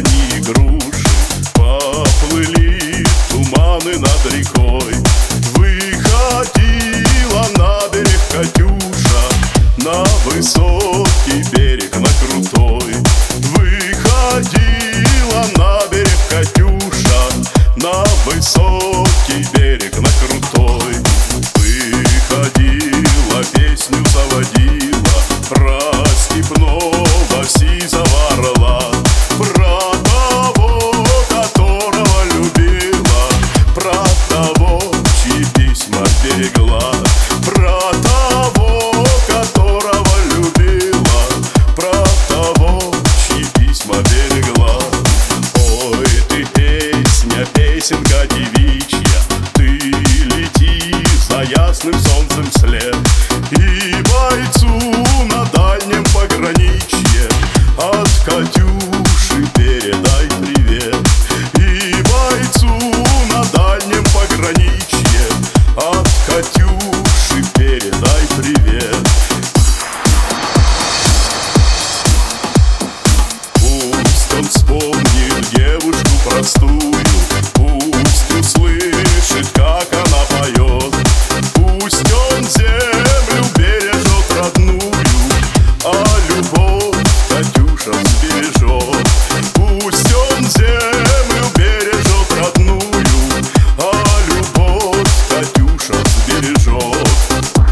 не игру. песенка девичья Ты лети за ясным солнцем вслед И бойцу на дальнем пограничье От Катюши передай привет. И бойцу на дальнем пограничье От Катюши передай привет. Пусть он вспомнит девушку простую Oh.